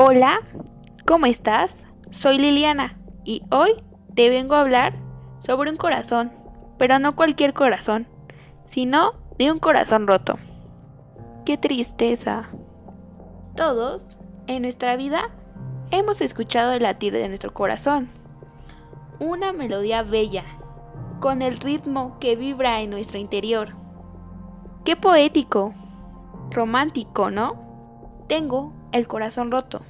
Hola, ¿cómo estás? Soy Liliana y hoy te vengo a hablar sobre un corazón, pero no cualquier corazón, sino de un corazón roto. ¡Qué tristeza! Todos, en nuestra vida, hemos escuchado el latir de nuestro corazón. Una melodía bella, con el ritmo que vibra en nuestro interior. ¡Qué poético! Romántico, ¿no? Tengo el corazón roto.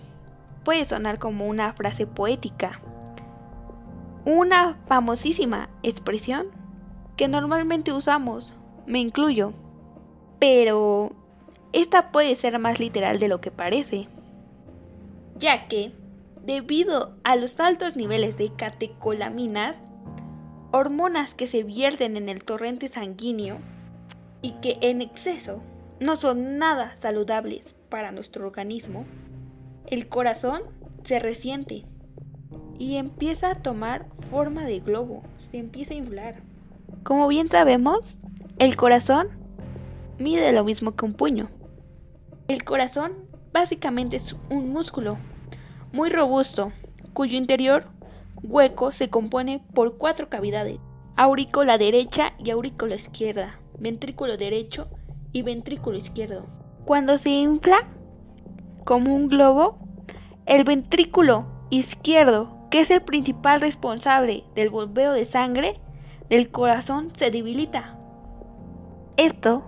Puede sonar como una frase poética. Una famosísima expresión que normalmente usamos, me incluyo. Pero esta puede ser más literal de lo que parece. Ya que, debido a los altos niveles de catecolaminas, hormonas que se vierten en el torrente sanguíneo y que en exceso no son nada saludables para nuestro organismo, el corazón se resiente y empieza a tomar forma de globo, se empieza a inflar. Como bien sabemos, el corazón mide lo mismo que un puño. El corazón básicamente es un músculo muy robusto, cuyo interior hueco se compone por cuatro cavidades, aurícula derecha y aurícula izquierda, ventrículo derecho y ventrículo izquierdo. Cuando se infla como un globo, el ventrículo izquierdo, que es el principal responsable del bombeo de sangre del corazón, se debilita. Esto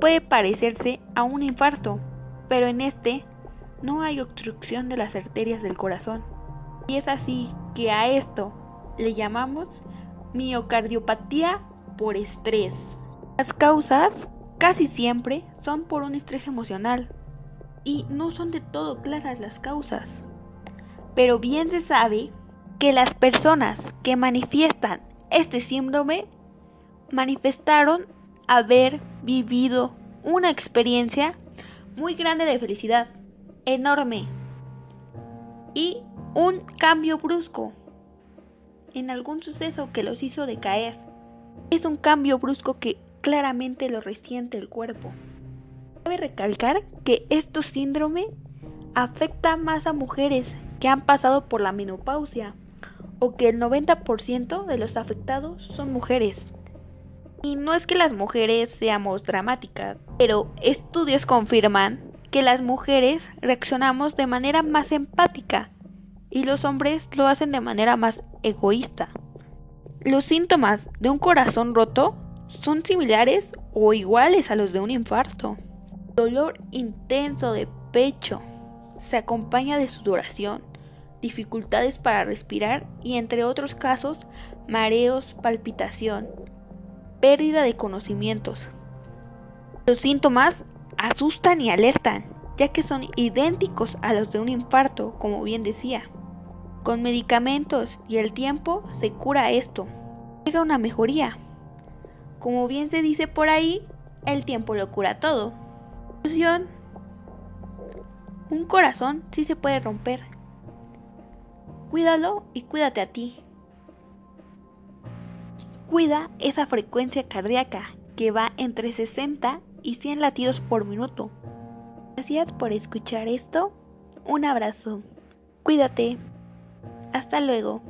puede parecerse a un infarto, pero en este no hay obstrucción de las arterias del corazón. Y es así que a esto le llamamos miocardiopatía por estrés. Las causas casi siempre son por un estrés emocional y no son de todo claras las causas. Pero bien se sabe que las personas que manifiestan este síndrome manifestaron haber vivido una experiencia muy grande de felicidad, enorme, y un cambio brusco en algún suceso que los hizo decaer. Es un cambio brusco que claramente lo resiente el cuerpo. Cabe recalcar que este síndrome afecta más a mujeres que han pasado por la menopausia o que el 90% de los afectados son mujeres. Y no es que las mujeres seamos dramáticas, pero estudios confirman que las mujeres reaccionamos de manera más empática y los hombres lo hacen de manera más egoísta. Los síntomas de un corazón roto son similares o iguales a los de un infarto. Dolor intenso de pecho se acompaña de sudoración, dificultades para respirar y entre otros casos mareos, palpitación, pérdida de conocimientos. Los síntomas asustan y alertan, ya que son idénticos a los de un infarto, como bien decía. Con medicamentos y el tiempo se cura esto. Llega una mejoría. Como bien se dice por ahí, el tiempo lo cura todo. Un corazón sí se puede romper. Cuídalo y cuídate a ti. Cuida esa frecuencia cardíaca que va entre 60 y 100 latidos por minuto. Gracias por escuchar esto. Un abrazo. Cuídate. Hasta luego.